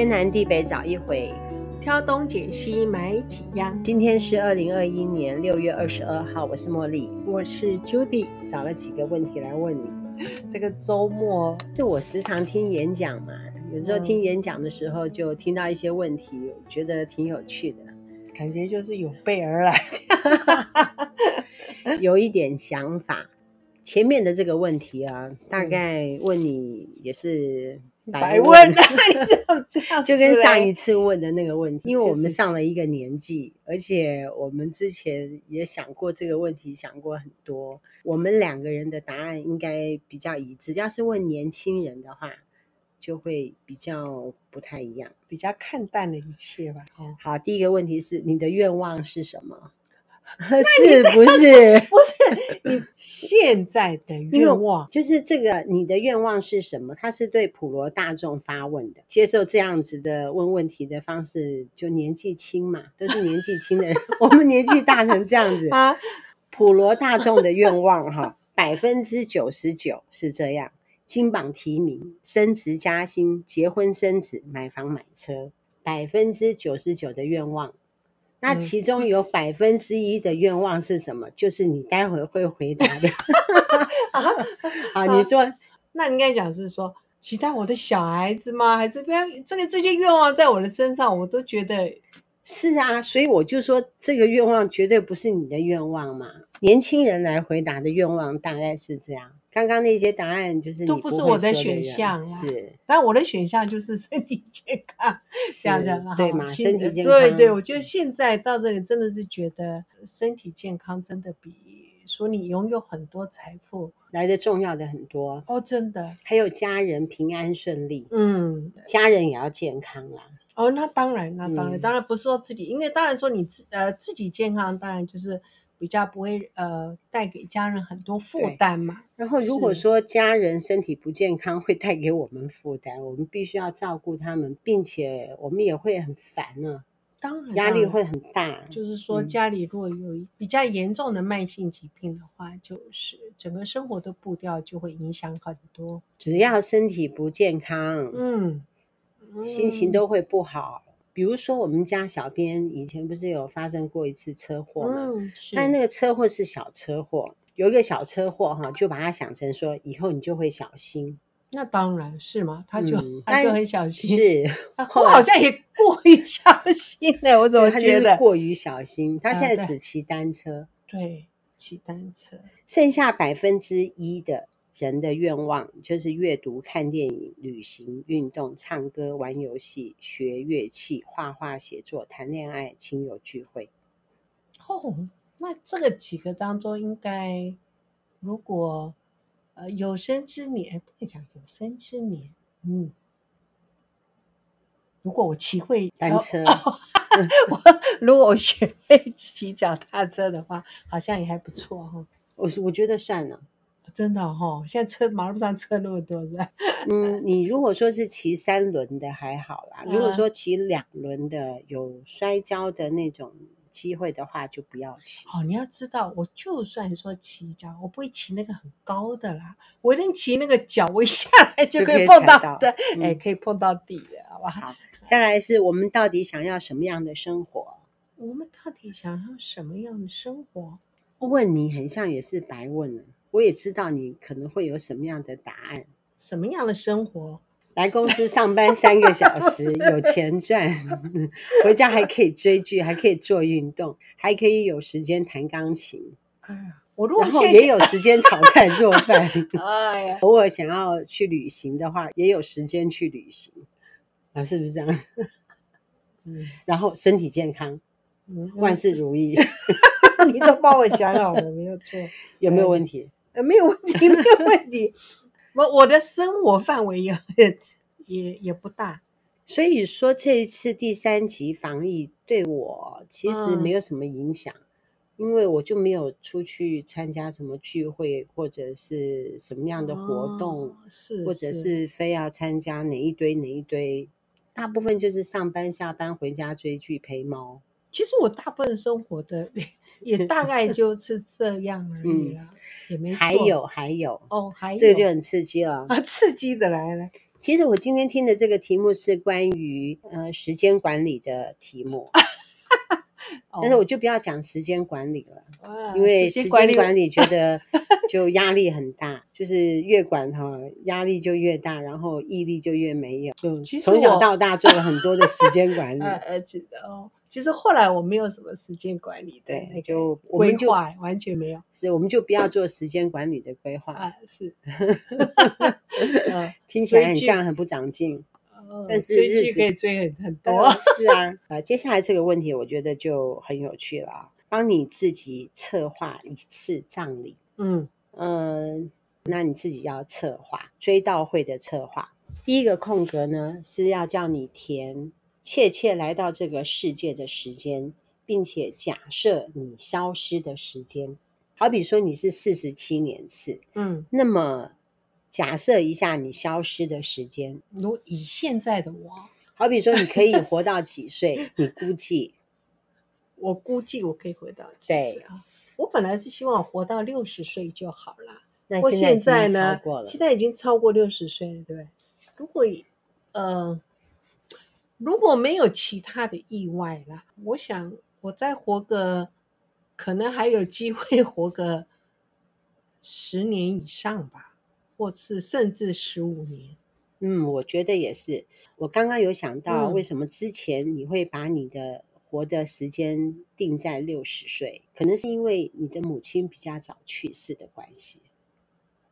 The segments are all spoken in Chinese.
天南地北找一回，挑东拣西买几样。今天是二零二一年六月二十二号，我是茉莉，我是 Judy，找了几个问题来问你。这个周末，就我时常听演讲嘛，有时候听演讲的时候就听到一些问题，我觉得挺有趣的，感觉就是有备而来，有一点想法。前面的这个问题啊，大概问你也是。白问，你怎么这样？就跟上一次问的那个问题，因为我们上了一个年纪，而且我们之前也想过这个问题，想过很多。我们两个人的答案应该比较一致。要是问年轻人的话，就会比较不太一样，比较看淡了一切吧。好，第一个问题是你的愿望是什么？是 不是？不是你 现在的愿望，就是这个。你的愿望是什么？他是对普罗大众发问的，接受这样子的问问题的方式，就年纪轻嘛，都是年纪轻的人。我们年纪大成这样子啊，普罗大众的愿望哈，百分之九十九是这样：金榜题名、升职加薪、结婚生子、买房买车，百分之九十九的愿望。那其中有百分之一的愿望是什么？嗯、就是你待会会回答的。好，你说，啊、那应该讲是说期待我的小孩子吗？还是不要这个这些愿望在我的身上，我都觉得是啊。所以我就说，这个愿望绝对不是你的愿望嘛。年轻人来回答的愿望大概是这样。刚刚那些答案就是都不是我的选项啊，是，但我的选项就是身体健康，这样子，对吗？身体健康，对对，我觉得现在到这里真的是觉得身体健康真的比说你拥有很多财富来的重要的很多哦，真的，还有家人平安顺利，嗯，家人也要健康啦。哦，那当然，那当然，嗯、当然不是说自己，因为当然说你自呃自己健康，当然就是。比较不会呃带给家人很多负担嘛。然后如果说家人身体不健康会带给我们负担，我们必须要照顾他们，并且我们也会很烦呢。当然，压力会很大。就是说家里如果有比较严重的慢性疾病的话，嗯、就是整个生活的步调就会影响很多。只要身体不健康，嗯，心情都会不好。比如说，我们家小编以前不是有发生过一次车祸吗？嗯，但那个车祸是小车祸，有一个小车祸哈，就把它想成说以后你就会小心。那当然是吗，他就、嗯、他就很小心。是，我好像也过于小心了，我怎么觉得过于小心？他现在只骑单车，对，骑单车，剩下百分之一的。人的愿望就是阅读、看电影、旅行、运动、唱歌、玩游戏、学乐器、画画、写作、谈恋爱、亲友聚会。哦，那这个几个当中，应该如果呃有生之年，不能讲有生之年，嗯，如果我骑会单车，我 如果我学会骑脚踏车的话，好像也还不错哈。我我觉得算了。真的哈、哦，现在车马路上车那么多，是吧？嗯，你如果说是骑三轮的还好啦，如果说骑两轮的有摔跤的那种机会的话，就不要骑。哦，你要知道，我就算说骑脚，我不会骑那个很高的啦，我一定骑那个脚，我一下 来就可以碰到的，哎、嗯，可以碰到底的，好不好？再来是我们到底想要什么样的生活？我们到底想要什么样的生活？问你很像也是白问了。我也知道你可能会有什么样的答案，什么样的生活？来公司上班三个小时，有钱赚，回家还可以追剧，还可以做运动，还可以有时间弹钢琴。哎呀，我如果然后也有时间炒菜做饭。哎呀，偶尔想要去旅行的话，也有时间去旅行啊，是不是这样？嗯，然后身体健康，嗯，万事如意。你都帮我想好了，没有错，有没有问题？呃，没有问题，没有问题。我我的生活范围也也也不大，所以说这一次第三级防疫对我其实没有什么影响，嗯、因为我就没有出去参加什么聚会或者是什么样的活动，哦、是或者是非要参加哪一堆哪一堆，大部分就是上班下班回家追剧陪猫。其实我大部分生活的 也大概 就是这样而已啦，嗯、也没。还有还有哦，还有这个就很刺激了啊，刺激的来了。其实我今天听的这个题目是关于呃时间管理的题目，但是我就不要讲时间管理了，哦、因为时间管理觉得就压力很大，就是越管哈压力就越大，然后毅力就越没有。就从小到大做了很多的时间管理，呃，记得哦。其实后来我没有什么时间管理的，那，就规划完全没有，是我们就不要做时间管理的规划啊，是，听起来很像很不长进，但是日子可以追很很多，是啊，啊，接下来这个问题我觉得就很有趣了啊，帮你自己策划一次葬礼，嗯。嗯，那你自己要策划追悼会的策划，第一个空格呢是要叫你填。确切来到这个世界的时间，并且假设你消失的时间，好比说你是四十七年次，嗯，那么假设一下你消失的时间，如以现在的我，好比说你可以活到几岁？你估计？我估计我可以活到几岁啊？我本来是希望活到六十岁就好了，那现在呢？现在已经超过六十岁了，对不对？如果，呃。如果没有其他的意外啦，我想我再活个，可能还有机会活个十年以上吧，或是甚至十五年。嗯，我觉得也是。我刚刚有想到，为什么之前你会把你的活的时间定在六十岁？可能是因为你的母亲比较早去世的关系，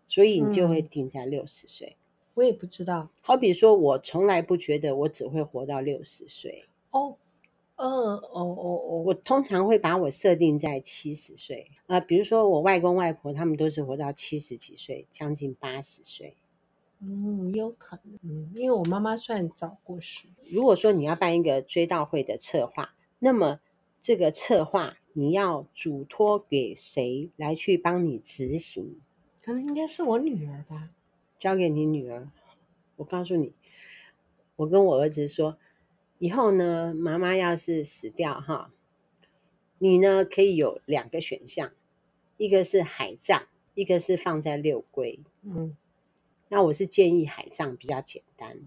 所以你就会定在六十岁。嗯我也不知道，好比说，我从来不觉得我只会活到六十岁。哦，嗯，哦，哦，哦，我通常会把我设定在七十岁。呃，比如说我外公外婆他们都是活到七十几岁，将近八十岁。嗯，有可能，嗯，因为我妈妈算早过世。如果说你要办一个追悼会的策划，那么这个策划你要嘱托给谁来去帮你执行？可能应该是我女儿吧。交给你女儿，我告诉你，我跟我儿子说，以后呢，妈妈要是死掉哈，你呢可以有两个选项，一个是海葬，一个是放在六龟。嗯，那我是建议海葬比较简单。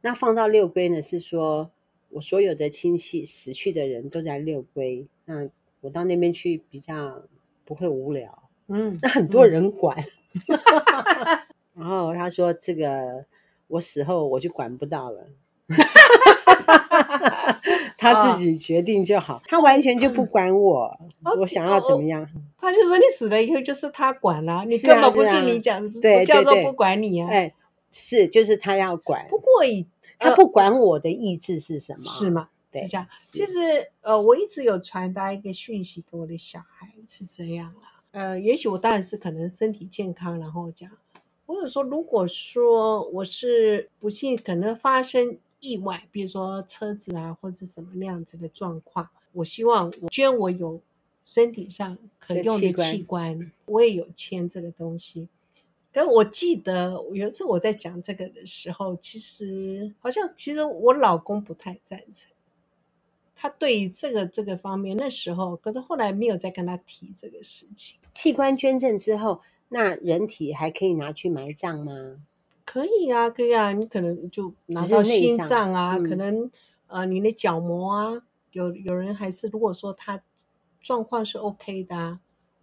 那放到六龟呢，是说我所有的亲戚死去的人都在六龟，那我到那边去比较不会无聊。嗯，那很多人管。嗯然后他说：“这个我死后我就管不到了，他自己决定就好，他完全就不管我，我想要怎么样。他就说你死了以后就是他管了，你根本不是你讲，对，叫做不管你啊。哎，是，就是他要管。不过以他不管我的意志是什么，是吗？对，是这样。其实呃，我一直有传达一个讯息给我的小孩是这样啦。呃，也许我当然是可能身体健康，然后讲。”或者说，如果说我是不幸可能发生意外，比如说车子啊，或者什么那样子的状况，我希望我捐我有身体上可用的器官，我也有签这个东西。可我记得有一次我在讲这个的时候，其实好像其实我老公不太赞成，他对于这个这个方面那时候，可是后来没有再跟他提这个事情。器官捐赠之后。那人体还可以拿去埋葬吗？可以啊，可以啊，你可能就拿到心脏啊，可能呃你的角膜啊，有有人还是如果说他状况是 OK 的啊，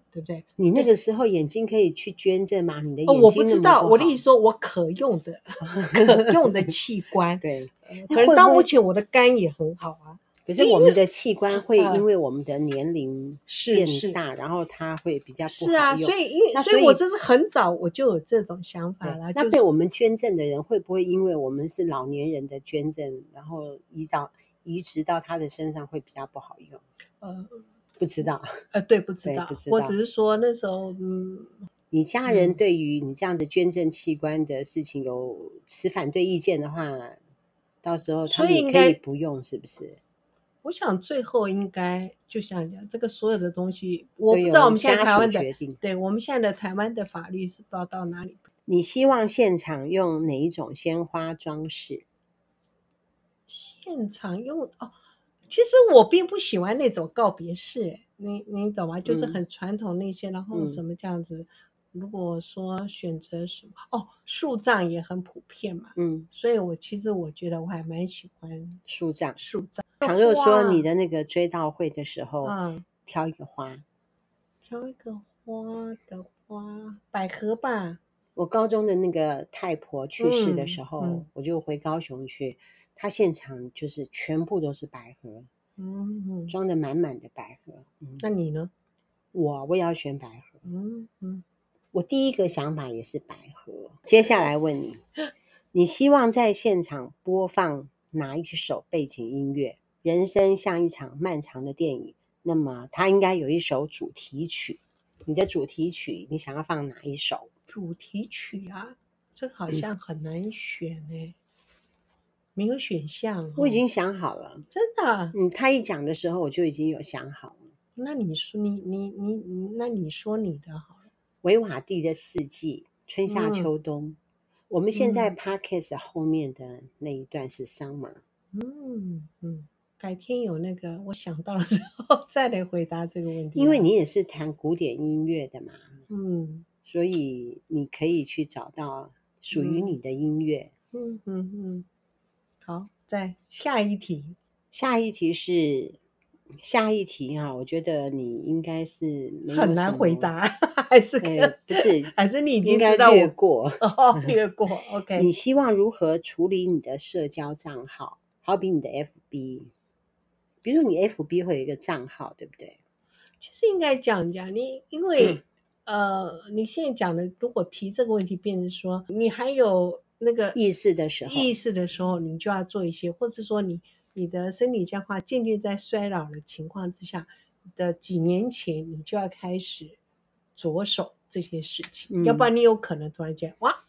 对不对？你那个时候眼睛可以去捐赠吗？你的眼睛哦，我不知道，我的意思说我可用的 可用的器官，对，可能到目前我的肝也很好啊。可是我们的器官会因为我们的年龄变大，然后它会比较不好用。是啊，所以因为所以我这是很早我就有这种想法了。那被我们捐赠的人会不会因为我们是老年人的捐赠，然后移到移植到他的身上会比较不好用？呃，不知道。呃，对，不知道。不知道。我只是说那时候，嗯，你家人对于你这样子捐赠器官的事情有持反对意见的话，到时候他们也可以不用，是不是？我想最后应该就像讲这个所有的东西，我不知道我们现在台湾的，对我们现在的台湾的法律是不知道到哪里。你希望现场用哪一种鲜花装饰？现场用哦，其实我并不喜欢那种告别式，你你懂吗？就是很传统那些，嗯、然后什么这样子，如果说选择什么哦，树葬也很普遍嘛，嗯，所以我其实我觉得我还蛮喜欢树葬。树葬。倘若说你的那个追悼会的时候，嗯，挑一个花，挑一个花的花，百合吧。我高中的那个太婆去世的时候，嗯嗯、我就回高雄去，他现场就是全部都是百合，嗯，嗯装的满满的百合。嗯、那你呢？我我也要选百合。嗯嗯，我第一个想法也是百合。接下来问你，你希望在现场播放哪一首背景音乐？人生像一场漫长的电影，那么它应该有一首主题曲。你的主题曲，你想要放哪一首？主题曲啊，这好像很难选哎、欸，嗯、没有选项、哦。我已经想好了，真的。嗯，他一讲的时候，我就已经有想好了。那你说，你你你你，那你说你的好了。维瓦蒂的四季，春夏秋冬。嗯、我们现在 Podcast 后面的那一段是 Summer。嗯嗯，改天有那个我想到的时候再来回答这个问题。因为你也是弹古典音乐的嘛。嗯。所以你可以去找到属于你的音乐。嗯嗯嗯。好，再下一题。下一题是。下一题哈，我觉得你应该是很难回答，还是不是？还是你已经知道我略过 哦，略过。OK，你希望如何处理你的社交账号？好比你的 FB，比如说你 FB 会有一个账号，对不对？其实应该讲讲你，因为、嗯、呃，你现在讲的，如果提这个问题，变成说你还有那个意识的时候，意识的时候，你就要做一些，或者说你。你的身体僵化渐渐在衰老的情况之下的几年前，你就要开始着手这些事情，嗯、要不然你有可能突然间哇，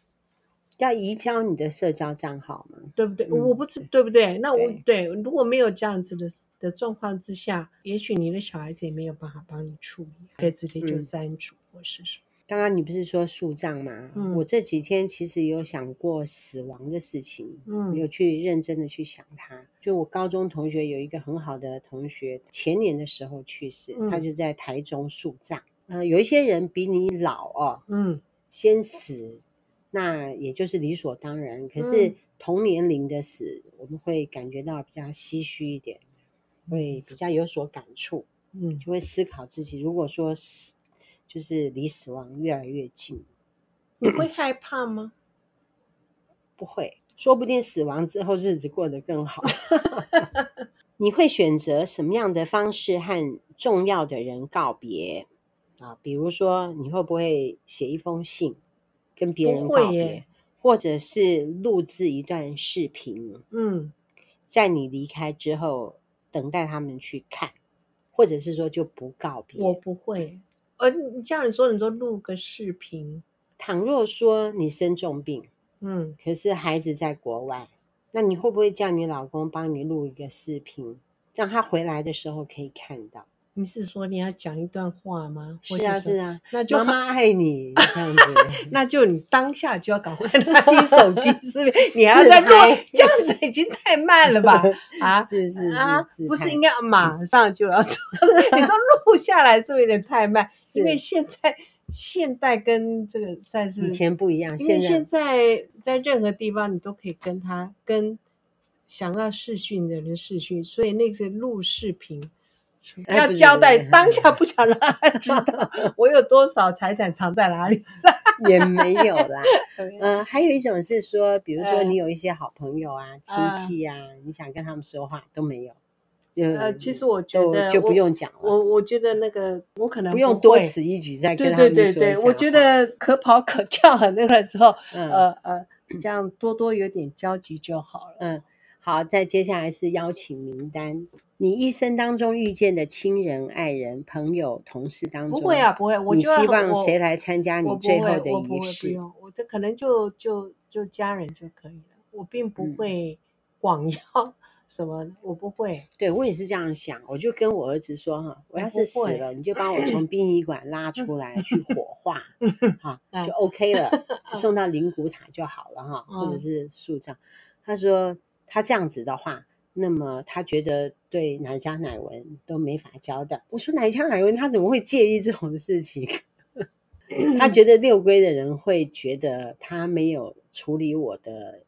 要移交你的社交账号嘛，对不对？嗯、我不知对不对？那我对，对，如果没有这样子的的状况之下，也许你的小孩子也没有办法帮你处理，可以直接就删除或是什么。刚刚你不是说树葬吗？嗯、我这几天其实有想过死亡的事情，嗯，有去认真的去想它。就我高中同学有一个很好的同学，前年的时候去世，嗯、他就在台中树葬。呃，有一些人比你老哦，嗯，先死，那也就是理所当然。可是同年龄的死，我们会感觉到比较唏嘘一点，会比较有所感触，嗯，就会思考自己，如果说死。就是离死亡越来越近，你会害怕吗？不会，说不定死亡之后日子过得更好。你会选择什么样的方式和重要的人告别啊？比如说，你会不会写一封信跟别人告别，或者是录制一段视频？嗯，在你离开之后，等待他们去看，或者是说就不告别？我不会。呃，你这样你说，你说录个视频。倘若说你生重病，嗯，可是孩子在国外，那你会不会叫你老公帮你录一个视频，让他回来的时候可以看到？你是说你要讲一段话吗？是啊，是啊，那就妈妈爱你这样子，那就你当下就要赶快拿 起手机是不是，你还要再录，这样子已经太慢了吧？啊，是是啊，不是应该马上就要做？你说录下来是不是有点太慢？因为现在现代跟这个算是以前不一样，因为现在在任何地方你都可以跟他跟想要视讯的人视讯，所以那个录视频。要交代当下，不想让他知道 我有多少财产藏在哪里，也没有啦。嗯，还有一种是说，比如说你有一些好朋友啊、亲戚啊，你想跟他们说话都没有。呃，其实我觉得就不用讲了。我我觉得那个我可能不用多此一举再跟他们说。对对对，我觉得可跑可跳很那个时候，呃呃，这样多多有点交集就好了。嗯。好，再接下来是邀请名单。你一生当中遇见的亲人、爱人、朋友、同事当中，不会啊，不会。我你希望谁来参加你最后的仪式？不用，我这可能就就就家人就可以了。我并不会 广邀 什么，我不会。对，我也是这样想，我就跟我儿子说哈，我要是死了，你就把我 从殡仪馆拉出来去火化，哈，就 OK 了，送到灵骨塔就好了哈，或者是树葬。他说。他这样子的话，那么他觉得对奶家奶文都没法交代。我说奶家奶文，他怎么会介意这种事情？他觉得六龟的人会觉得他没有处理我的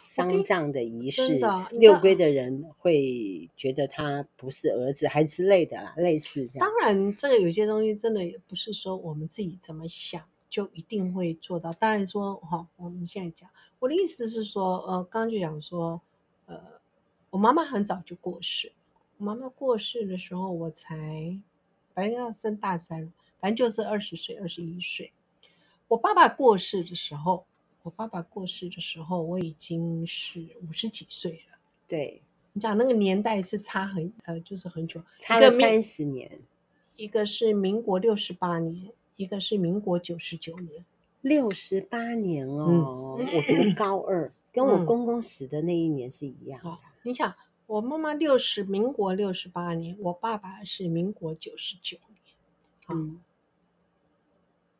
丧葬的仪式，六龟的人会觉得他不是儿子，还之类的啦，类似这样。当然，这个有些东西真的也不是说我们自己怎么想就一定会做到。当然说，哈，我们现在讲，我的意思是说，呃，刚刚就讲说，呃，我妈妈很早就过世，我妈妈过世的时候，我才反正要升大三了。反正就是二十岁、二十一岁。我爸爸过世的时候，我爸爸过世的时候，我已经是五十几岁了。对，你讲那个年代是差很呃，就是很久，差了三十年。一个是民国六十八年，一个是民国九十九年。六十八年哦，嗯、我读高二，跟我公公死的那一年是一样的。嗯、你想，我妈妈六十，民国六十八年，我爸爸是民国九十九年。嗯。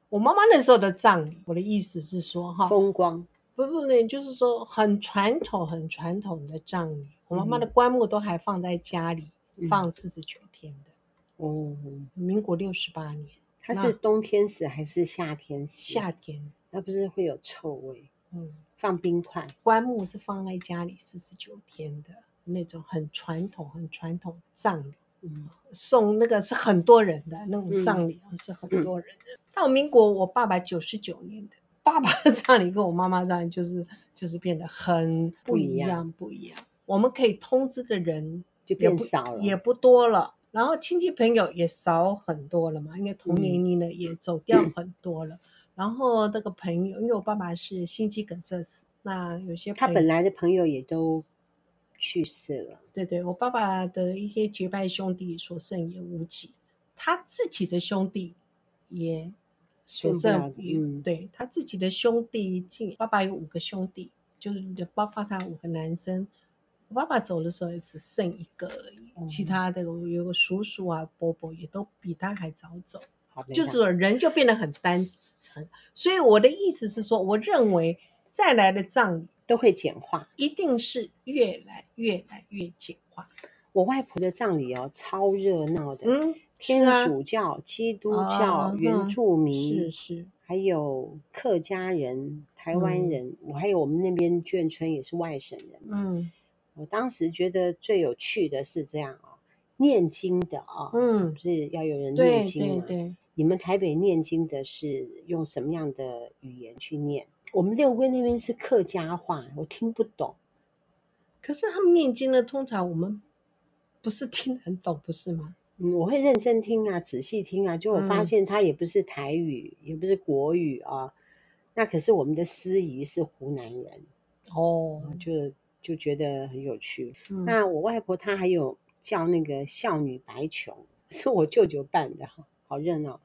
我妈妈那时候的葬礼，我的意思是说，哈，风光，不不对，就是说很传统、很传统的葬礼。我妈妈的棺木都还放在家里，嗯、放四十九天的。哦，民国六十八年，它是冬天死还是夏天死？夏天，那不是会有臭味？嗯，放冰块，棺木是放在家里四十九天的那种很传统、很传统葬礼。嗯，送那个是很多人的那种葬礼是很多人的。到民国，我爸爸九十九年的，爸爸的葬礼跟我妈妈葬礼就是就是变得很不一样，不一样。我们可以通知的人就变少了，也不多了。然后亲戚朋友也少很多了嘛，因为同年龄的也走掉很多了。嗯、然后那个朋友，因为我爸爸是心肌梗塞死，那有些他本来的朋友也都。去世了，对对，我爸爸的一些结拜兄弟所剩也无几，他自己的兄弟也所剩，嗯，对他自己的兄弟，爸爸有五个兄弟，就是包括他五个男生，我爸爸走的时候也只剩一个而已，嗯、其他的有个叔叔啊、伯伯也都比他还早走，就是说人就变得很单纯，所以我的意思是说，我认为再来的葬礼。都会简化，一定是越来越来越简化。我外婆的葬礼哦，超热闹的，嗯，天主教、啊、基督教、哦、原住民，是是，还有客家人、台湾人，我、嗯、还有我们那边眷村也是外省人。嗯，我当时觉得最有趣的是这样啊、哦，念经的啊、哦，嗯，不是要有人念经对对，你们台北念经的是用什么样的语言去念？我们六龟那边是客家话，我听不懂。可是他们念经呢，通常我们不是听很懂，不是吗？嗯，我会认真听啊，仔细听啊，就我发现他也不是台语，嗯、也不是国语啊。那可是我们的司仪是湖南人哦，就就觉得很有趣。嗯、那我外婆她还有叫那个孝女白琼，是我舅舅办的，好热闹。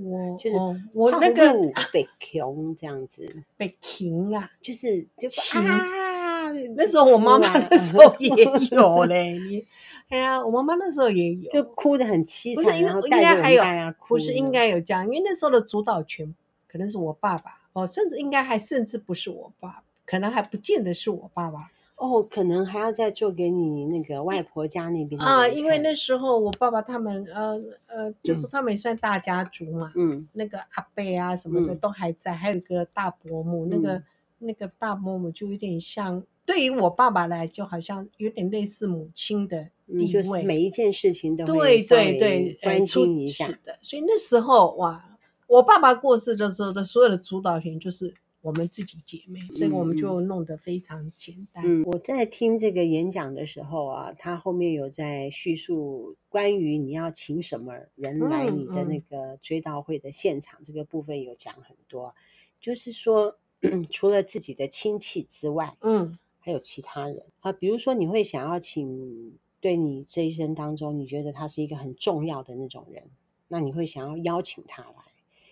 我就是我那个北琼这样子，北琼啊，就是就啊，那时候我妈妈那时候也有嘞，你哎呀，我妈妈那时候也有，就哭得很凄惨，不是因为应该还有，不是应该有这样，因为那时候的主导权可能是我爸爸哦，甚至应该还甚至不是我爸，可能还不见得是我爸爸。哦，可能还要再做给你那个外婆家那边啊，因为那。时候我爸爸他们呃呃，就是他们也算大家族嘛，嗯，那个阿伯啊什么的都还在，嗯、还有一个大伯母，嗯、那个那个大伯母就有点像，对于我爸爸来，就好像有点类似母亲的地位，就是每一件事情都会对对对关心一下的，所以那时候哇，我爸爸过世的时候的所有的主导权就是。我们自己姐妹，所以我们就弄得非常简单。嗯，我在听这个演讲的时候啊，他后面有在叙述关于你要请什么人来你的那个追悼会的现场，这个部分有讲很多。就是说，除了自己的亲戚之外，嗯，还有其他人啊，比如说你会想要请对你这一生当中你觉得他是一个很重要的那种人，那你会想要邀请他来。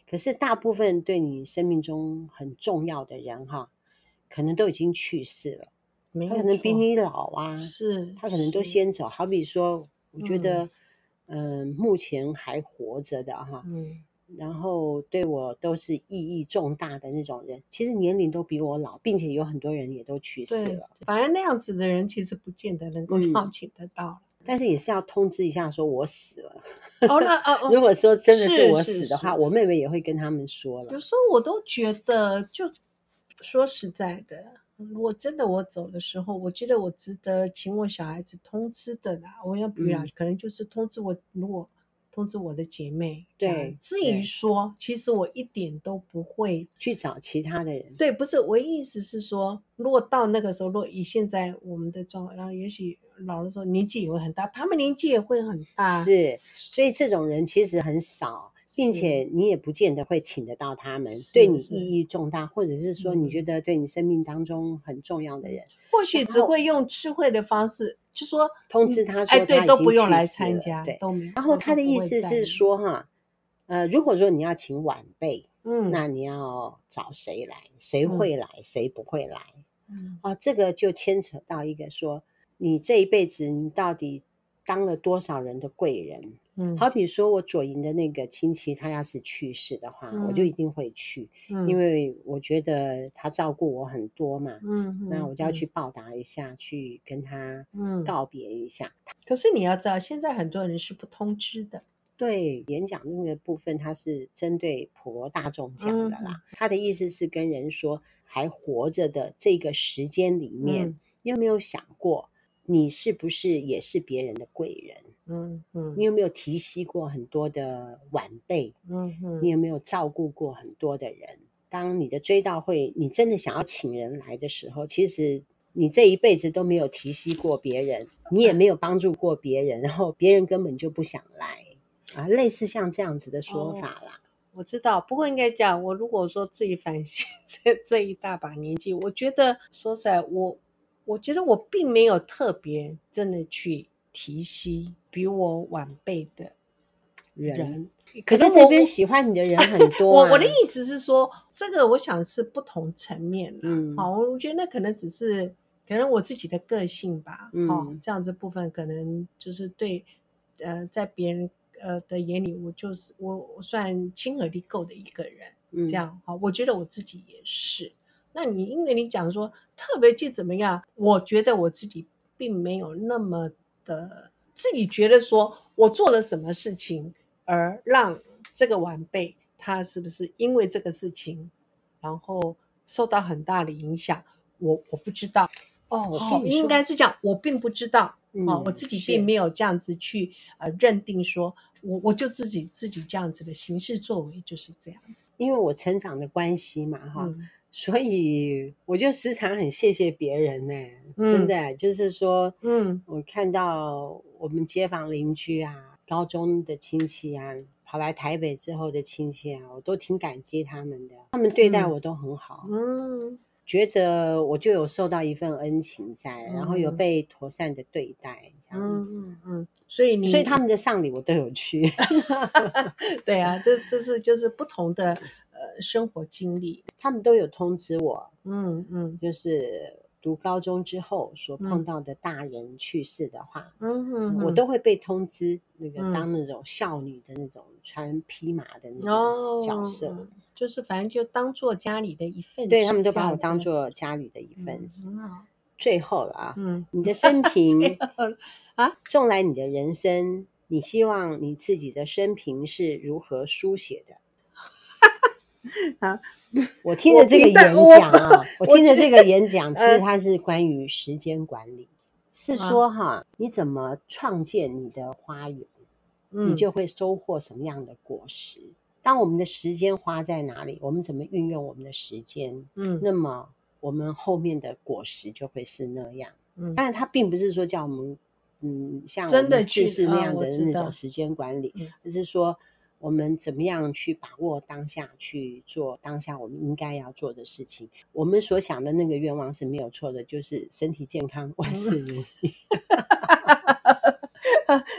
可是大部分对你生命中很重要的人哈，可能都已经去世了，没他可能比你老啊，是他可能都先走。好比说，我觉得，嗯、呃，目前还活着的哈，嗯，然后对我都是意义重大的那种人，其实年龄都比我老，并且有很多人也都去世了。反而那样子的人，其实不见得能够邀请得到、嗯，但是也是要通知一下，说我死了。哦，那哦，如果说真的是我死的话，我妹妹也会跟他们说了。有时候我都觉得，就说实在的，如果真的我走的时候，我觉得我值得请我小孩子通知的啦。我要比如可能就是通知我，如果。通知我的姐妹。对，至于说，其实我一点都不会去找其他的人。对，不是，我意思是说，如果到那个时候，如果以现在我们的状况，然后也许老的时候年纪也会很大，他们年纪也会很大。是，所以这种人其实很少，并且你也不见得会请得到他们，对你意义重大，或者是说你觉得对你生命当中很重要的人。或许只会用智慧的方式，就说通知他说他，哎，对，都不用来参加，对，都没有。然后他的意思是说，哈，呃，如果说你要请晚辈，嗯，那你要找谁来？谁会来？谁不会来？嗯，哦，这个就牵扯到一个说，你这一辈子你到底当了多少人的贵人？嗯，好比说我左营的那个亲戚，他要是去世的话，嗯、我就一定会去，嗯，因为我觉得他照顾我很多嘛，嗯，那我就要去报答一下，嗯、去跟他告别一下。可是你要知道，现在很多人是不通知的。对，演讲那个部分，他是针对普罗大众讲的啦。嗯、他的意思是跟人说，还活着的这个时间里面，嗯、你有没有想过，你是不是也是别人的贵人？嗯嗯，你有没有提携过很多的晚辈？嗯嗯，你有没有照顾过很多的人？当你的追悼会，你真的想要请人来的时候，其实你这一辈子都没有提携过别人，你也没有帮助过别人，然后别人根本就不想来啊，类似像这样子的说法啦。哦，我知道，不过应该讲，我如果说自己反省 这这一大把年纪，我觉得说实在，我我觉得我并没有特别真的去提携。比我晚辈的人，人可是这边喜欢你的人 很多，啊。我我的意思是说，这个我想是不同层面的。嗯，好，我觉得那可能只是可能我自己的个性吧。嗯，哦，这样子部分可能就是对，呃，在别人呃的眼里，我就是我我算亲和力够的一个人。嗯，这样好，我觉得我自己也是。那你因为你讲说特别去怎么样，我觉得我自己并没有那么的。自己觉得说，我做了什么事情，而让这个晚辈他是不是因为这个事情，然后受到很大的影响？我我不知道哦，哦，应该是讲我并不知道、嗯、哦，我自己并没有这样子去呃认定说，我我就自己自己这样子的行事作为就是这样子，因为我成长的关系嘛，哈、嗯。所以我就时常很谢谢别人呢、欸，嗯、真的就是说，嗯，我看到我们街坊邻居啊，高中的亲戚啊，跑来台北之后的亲戚啊，我都挺感激他们的，他们对待我都很好，嗯，嗯觉得我就有受到一份恩情在，嗯、然后有被妥善的对待，这样子，嗯嗯，所以你，所以他们的丧礼我都有去，对啊，这这是就是不同的。呃，生活经历，他们都有通知我，嗯嗯，就是读高中之后所碰到的大人去世的话，嗯嗯，我都会被通知，那个当那种孝女的那种穿披麻的那种角色，就是反正就当做家里的一份，对他们都把我当做家里的一份子。最后了啊，嗯，你的生 平啊，纵来你的人生，你希望你自己的生平是如何书写的？好，我听的这个演讲啊，我听的这个演讲，其实它是关于时间管理，是说哈，你怎么创建你的花园，你就会收获什么样的果实。当我们的时间花在哪里，我们怎么运用我们的时间，嗯，那么我们后面的果实就会是那样。嗯，但是，它并不是说叫我们，嗯，像真的去是那样的那种时间管理，而是说。我们怎么样去把握当下，去做当下我们应该要做的事情？我们所想的那个愿望是没有错的，就是身体健康，万事如意。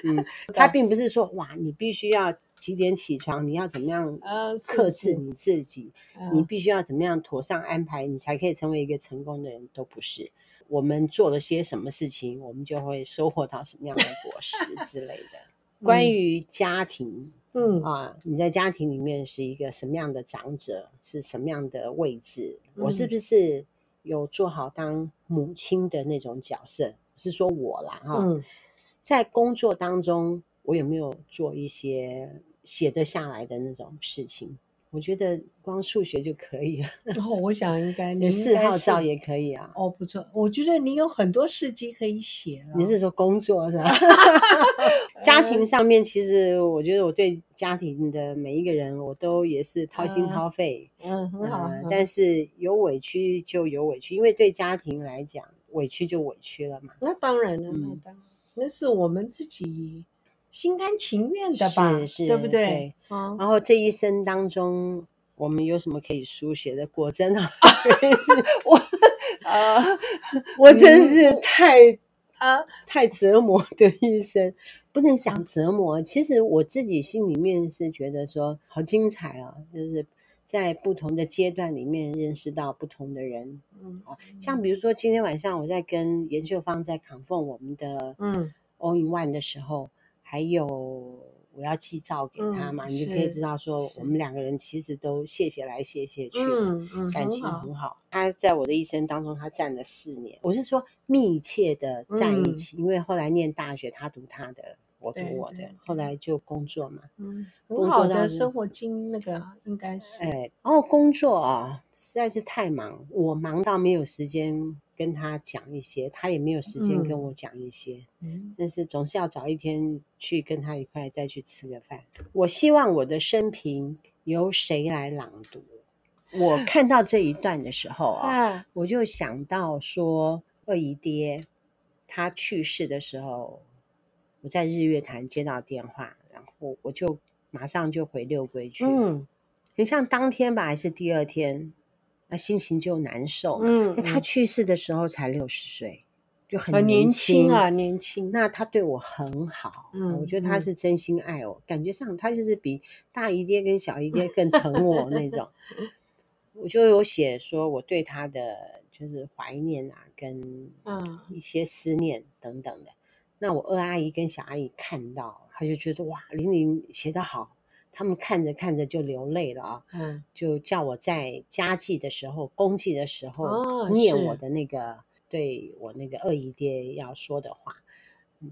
嗯，他并不是说哇，你必须要几点起床，你要怎么样克制你自己，你必须要怎么样妥善安排，你才可以成为一个成功的人，都不是。我们做了些什么事情，我们就会收获到什么样的果实之类的。关于家庭。嗯啊，你在家庭里面是一个什么样的长者？是什么样的位置？嗯、我是不是有做好当母亲的那种角色？是说我啦哈，嗯、在工作当中，我有没有做一些写得下来的那种事情？我觉得光数学就可以了。然后我想应该 你四号照也可以啊。哦，不错，我觉得你有很多事迹可以写了。你是说工作是吧？家庭上面，其实我觉得我对家庭的每一个人，我都也是掏心掏肺。嗯，很好。但是有委屈就有委屈，因为对家庭来讲，委屈就委屈了嘛。那当然了，那当然，那是我们自己。心甘情愿的吧，是是，对不对？对嗯、然后这一生当中，我们有什么可以书写的？果真啊，我啊，我真是太啊太折磨的一生，不能想折磨。其实我自己心里面是觉得说好精彩啊，就是在不同的阶段里面认识到不同的人。嗯，像比如说今天晚上我在跟严秀芳在 confirm 我们的嗯 all in one 的时候。还有我要寄照给他嘛，嗯、你就可以知道说我们两个人其实都谢谢来谢谢去，嗯嗯、感情很好。他在我的一生当中，他站了四年。我是说密切的在一起，嗯、因为后来念大学，他读他的，我读我的，后来就工作嘛。嗯，很好的生活经那个应该是。哎，然后工作啊，实在是太忙，我忙到没有时间。跟他讲一些，他也没有时间跟我讲一些，嗯，但是总是要找一天去跟他一块再去吃个饭。我希望我的生平由谁来朗读？我看到这一段的时候啊，我就想到说，二姨爹他去世的时候，我在日月潭接到电话，然后我就马上就回六龟去，嗯，你像当天吧，还是第二天？那心情就难受。嗯，他去世的时候才六十岁，就很年轻啊，年轻。那他对我很好，嗯，我觉得他是真心爱我，感觉上他就是比大姨爹跟小姨爹更疼我那种。我就有写说我对他的就是怀念啊，跟嗯一些思念等等的。那我二阿姨跟小阿姨看到，她就觉得哇，玲玲写得好。他们看着看着就流泪了啊，嗯，就叫我在家祭的时候、公祭的时候念我的那个对我那个二姨爹要说的话。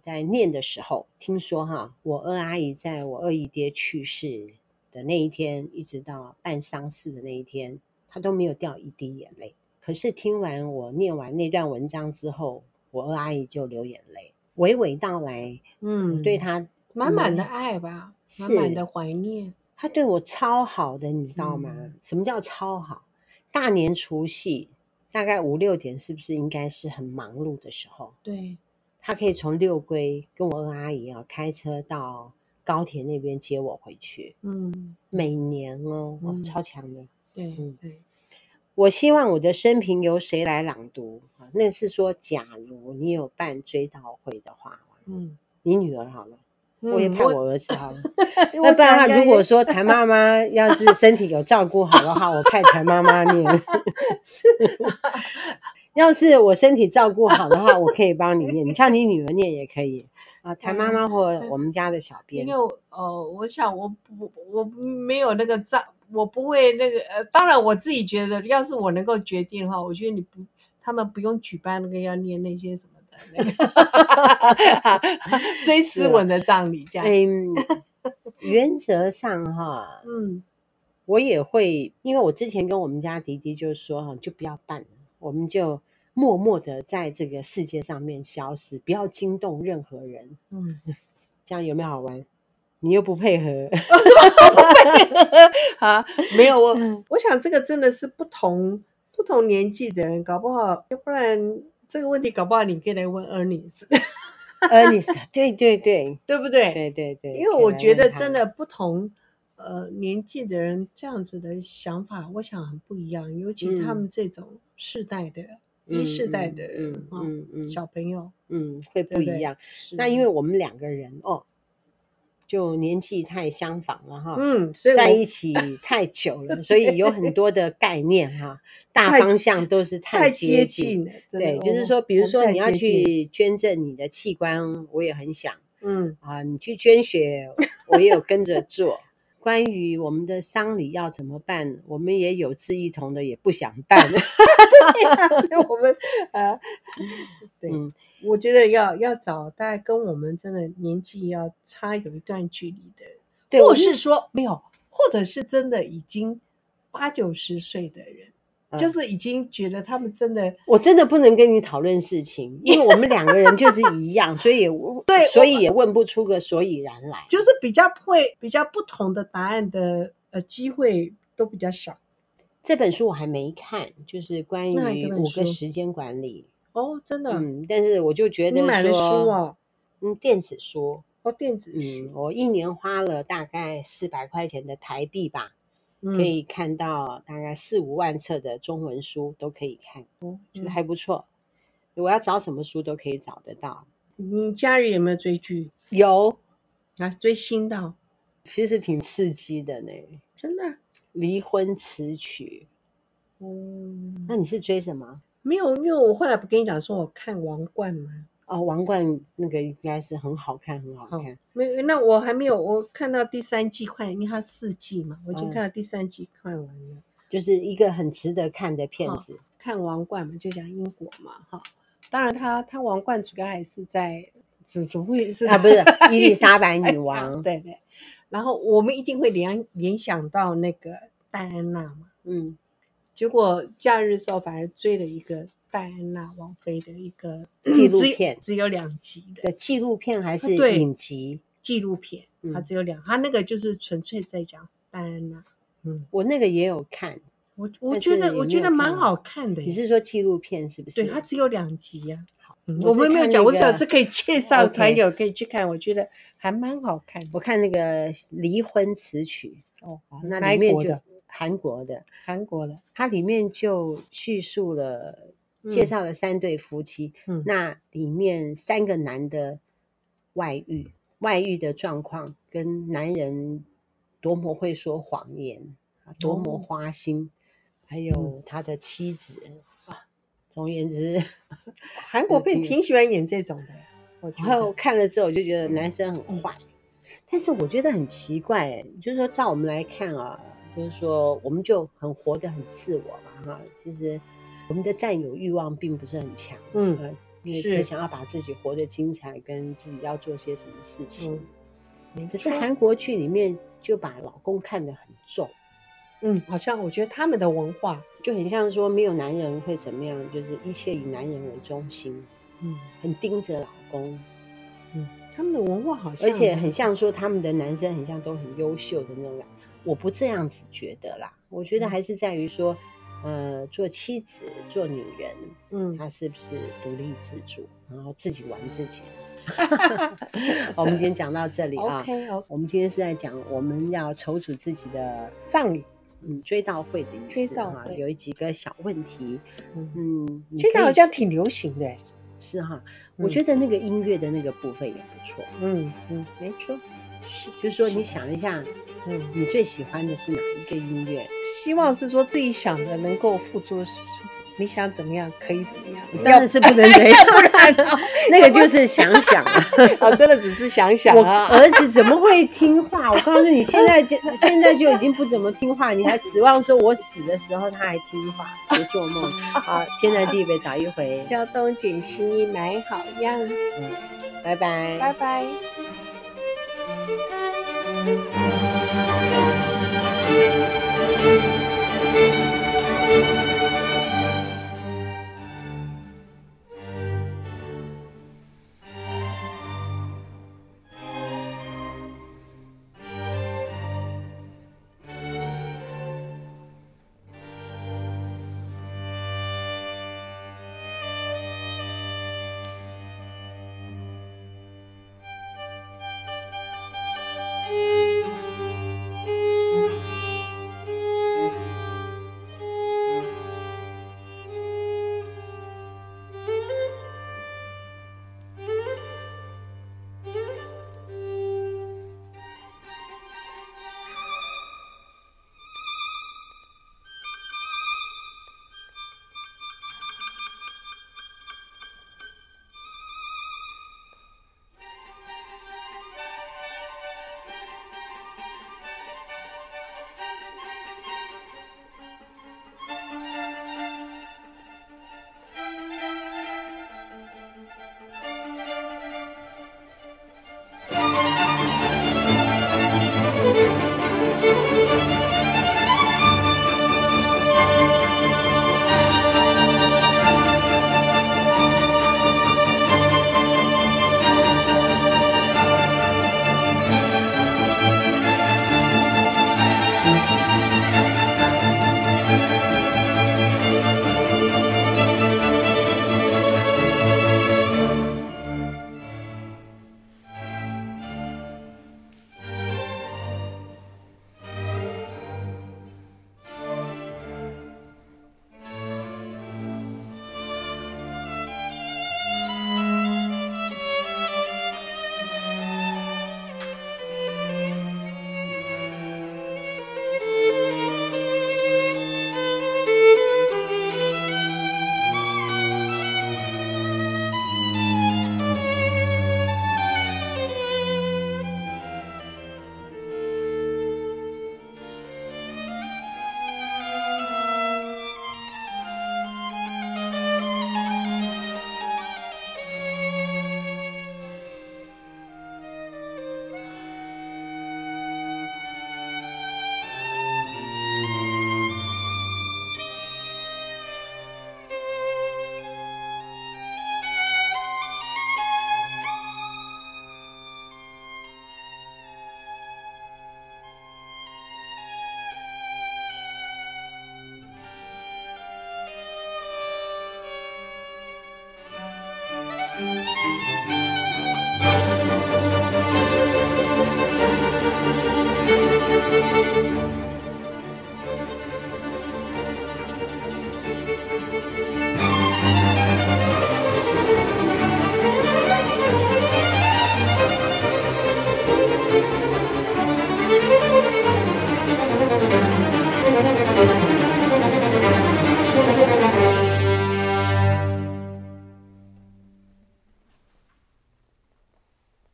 在念的时候，听说哈，我二阿姨在我二姨爹去世的那一天，一直到办丧事的那一天，她都没有掉一滴眼泪。可是听完我念完那段文章之后，我二阿姨就流眼泪，娓娓道来，嗯，对她满满的爱吧。满满的怀念，他对我超好的，你知道吗？嗯、什么叫超好？大年除夕大概五六点，是不是应该是很忙碌的时候？对，他可以从六龟跟我二阿姨啊开车到高铁那边接我回去。嗯，每年哦，嗯、哦超强的。对，嗯对。我希望我的生平由谁来朗读啊？那是说，假如你有办追悼会的话，嗯，你女儿好了。我也派我儿子好了，那、嗯、不然如果说谭妈妈要是身体有照顾好的话，我派谭妈妈念。是，要是我身体照顾好的话，我可以帮你 念，你叫你女儿念也可以啊。谭妈妈或我们家的小编。因为呃，我想我不我没有那个照，我不会那个呃，当然我自己觉得，要是我能够决定的话，我觉得你不，他们不用举办那个要念那些什么。追思文的葬礼，这样。嗯，原则上哈，嗯，我也会，因为我之前跟我们家迪迪就说哈，就不要办了，我们就默默的在这个世界上面消失，不要惊动任何人。嗯，这样有没有好玩？你又不配合，我不配合啊？没有我，我想这个真的是不同不同年纪的人，搞不好，要不然。这个问题搞不好你可以来问 Ernest，Ernest，对对对，对不对？对对对，因为我觉得真的不同呃年纪的人这样子的想法，我想很不一样，尤其他们这种世代的一世代的人啊，小朋友，嗯，会不一样。那因为我们两个人哦。就年纪太相仿了哈，嗯，所以在一起太久了，所以有很多的概念哈，大方向都是太接近了。对，就是说，比如说你要去捐赠你的器官，我也很想，嗯啊，你去捐血，我也有跟着做。关于我们的丧礼要怎么办，我们也有志一同的，也不想办。对，所以我们啊，对。我觉得要要找大概跟我们真的年纪要差有一段距离的人，对，或是说没有，或者是真的已经八九十岁的人。就是已经觉得他们真的，我真的不能跟你讨论事情，因为我们两个人就是一样，所以对，所以也问不出个所以然来。就是比较会比较不同的答案的呃机会都比较少。这本书我还没看，就是关于五个时间管理哦，真的，嗯，但是我就觉得你买了书哦，嗯，电子书哦，电子书，嗯，我一年花了大概四百块钱的台币吧。可以看到大概四五万册的中文书都可以看，嗯，觉得还不错。我要找什么书都可以找得到。你家人有没有追剧？有啊，追新的，其实挺刺激的呢。真的？离婚词曲。嗯，那你是追什么？没有，因为我后来不跟你讲说我看王冠吗？哦，王冠那个应该是很好看，很好看。哦、没有，那我还没有，我看到第三季快，因为它四季嘛，我已经看到第三季看完了，哦，就是一个很值得看的片子。哦、看王冠嘛，就讲英国嘛，哈、哦。当然他，他他王冠主要还是在，怎怎么会是啊？不是 伊丽莎白女 王，对对。然后我们一定会联联想到那个戴安娜嘛，嗯。结果假日的时候反而追了一个。戴安娜王妃的一个 纪录片，只有两集的纪录片还是影集？纪录片，它只有两，它那个就是纯粹在讲戴安娜。嗯，我那个也有看，我我觉得我觉得蛮好看的。你是说纪录片是不是？对，它只有两集呀。好，我们没有讲，我只是可以介 绍团友可以去看，我觉得还蛮好看。我看那个离婚词曲哦，那里面就韩国的，韩国的，它里面就叙述了。介绍了三对夫妻，嗯，那里面三个男的外遇，外遇的状况跟男人多么会说谎言，多么花心，哦、还有他的妻子、嗯、啊，总而言之，韩国片挺喜欢演这种的。我然后看了之后，我就觉得男生很坏，嗯、但是我觉得很奇怪，就是说照我们来看啊，就是说我们就很活得很自我嘛，哈，其实。我们的占有欲望并不是很强，嗯，因为只想要把自己活得精彩，跟自己要做些什么事情。嗯，可是韩国剧里面就把老公看得很重，嗯，好像我觉得他们的文化就很像说没有男人会怎么样，就是一切以男人为中心，嗯，很盯着老公，嗯，他们的文化好像，而且很像说他们的男生很像都很优秀的那种，我不这样子觉得啦，我觉得还是在于说。呃，做妻子，做女人，嗯，她是不是独立自主，然后自己玩自己？我们今天讲到这里啊。OK，好。我们今天是在讲我们要筹组自己的葬礼，嗯，追悼会的意思啊。有几个小问题，嗯，现在好像挺流行的，是哈。我觉得那个音乐的那个部分也不错，嗯嗯，没错。是，就是说你想一下。嗯，你最喜欢的是哪一个音乐？希望是说自己想的能够付诸，你想怎么样可以怎么样，当然是不能这样，不然 那个就是想想啊，哦，真的只是想想啊。我儿子怎么会听话？我告诉你，现在就现在就已经不怎么听话，你还指望说我死的时候他还听话？别做梦。好，天南地北找一回，挑东拣西买好样。嗯，拜拜，拜拜。